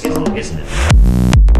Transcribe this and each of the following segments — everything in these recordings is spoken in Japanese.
song is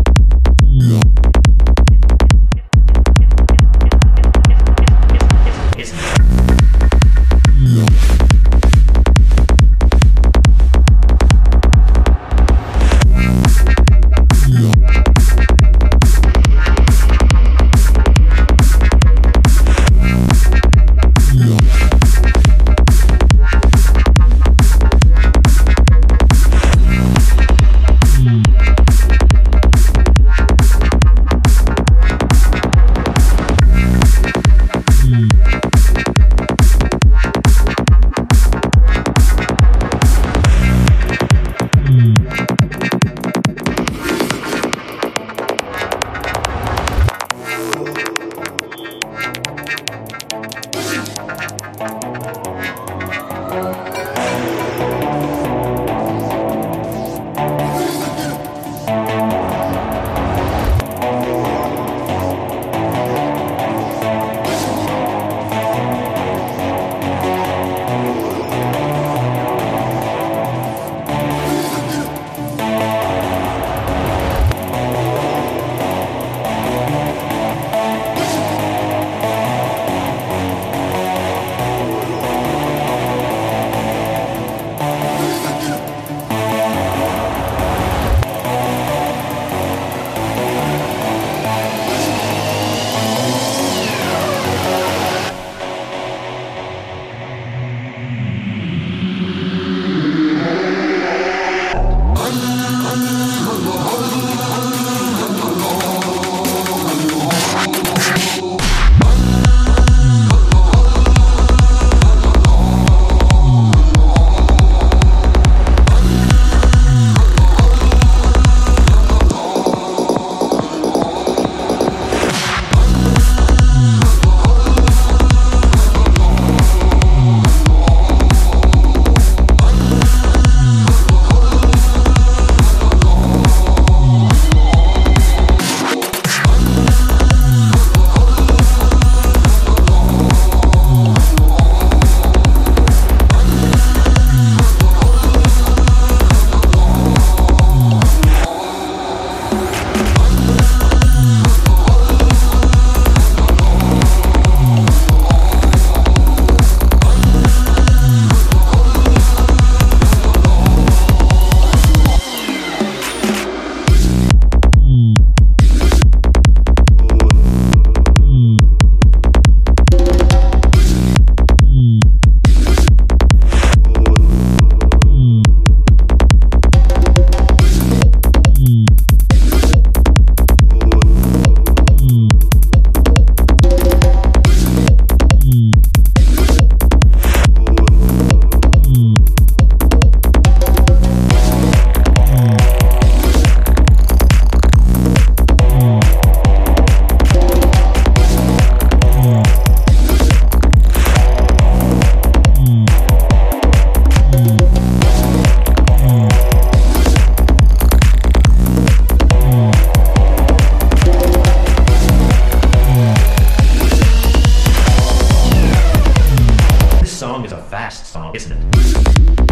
song, isn't it?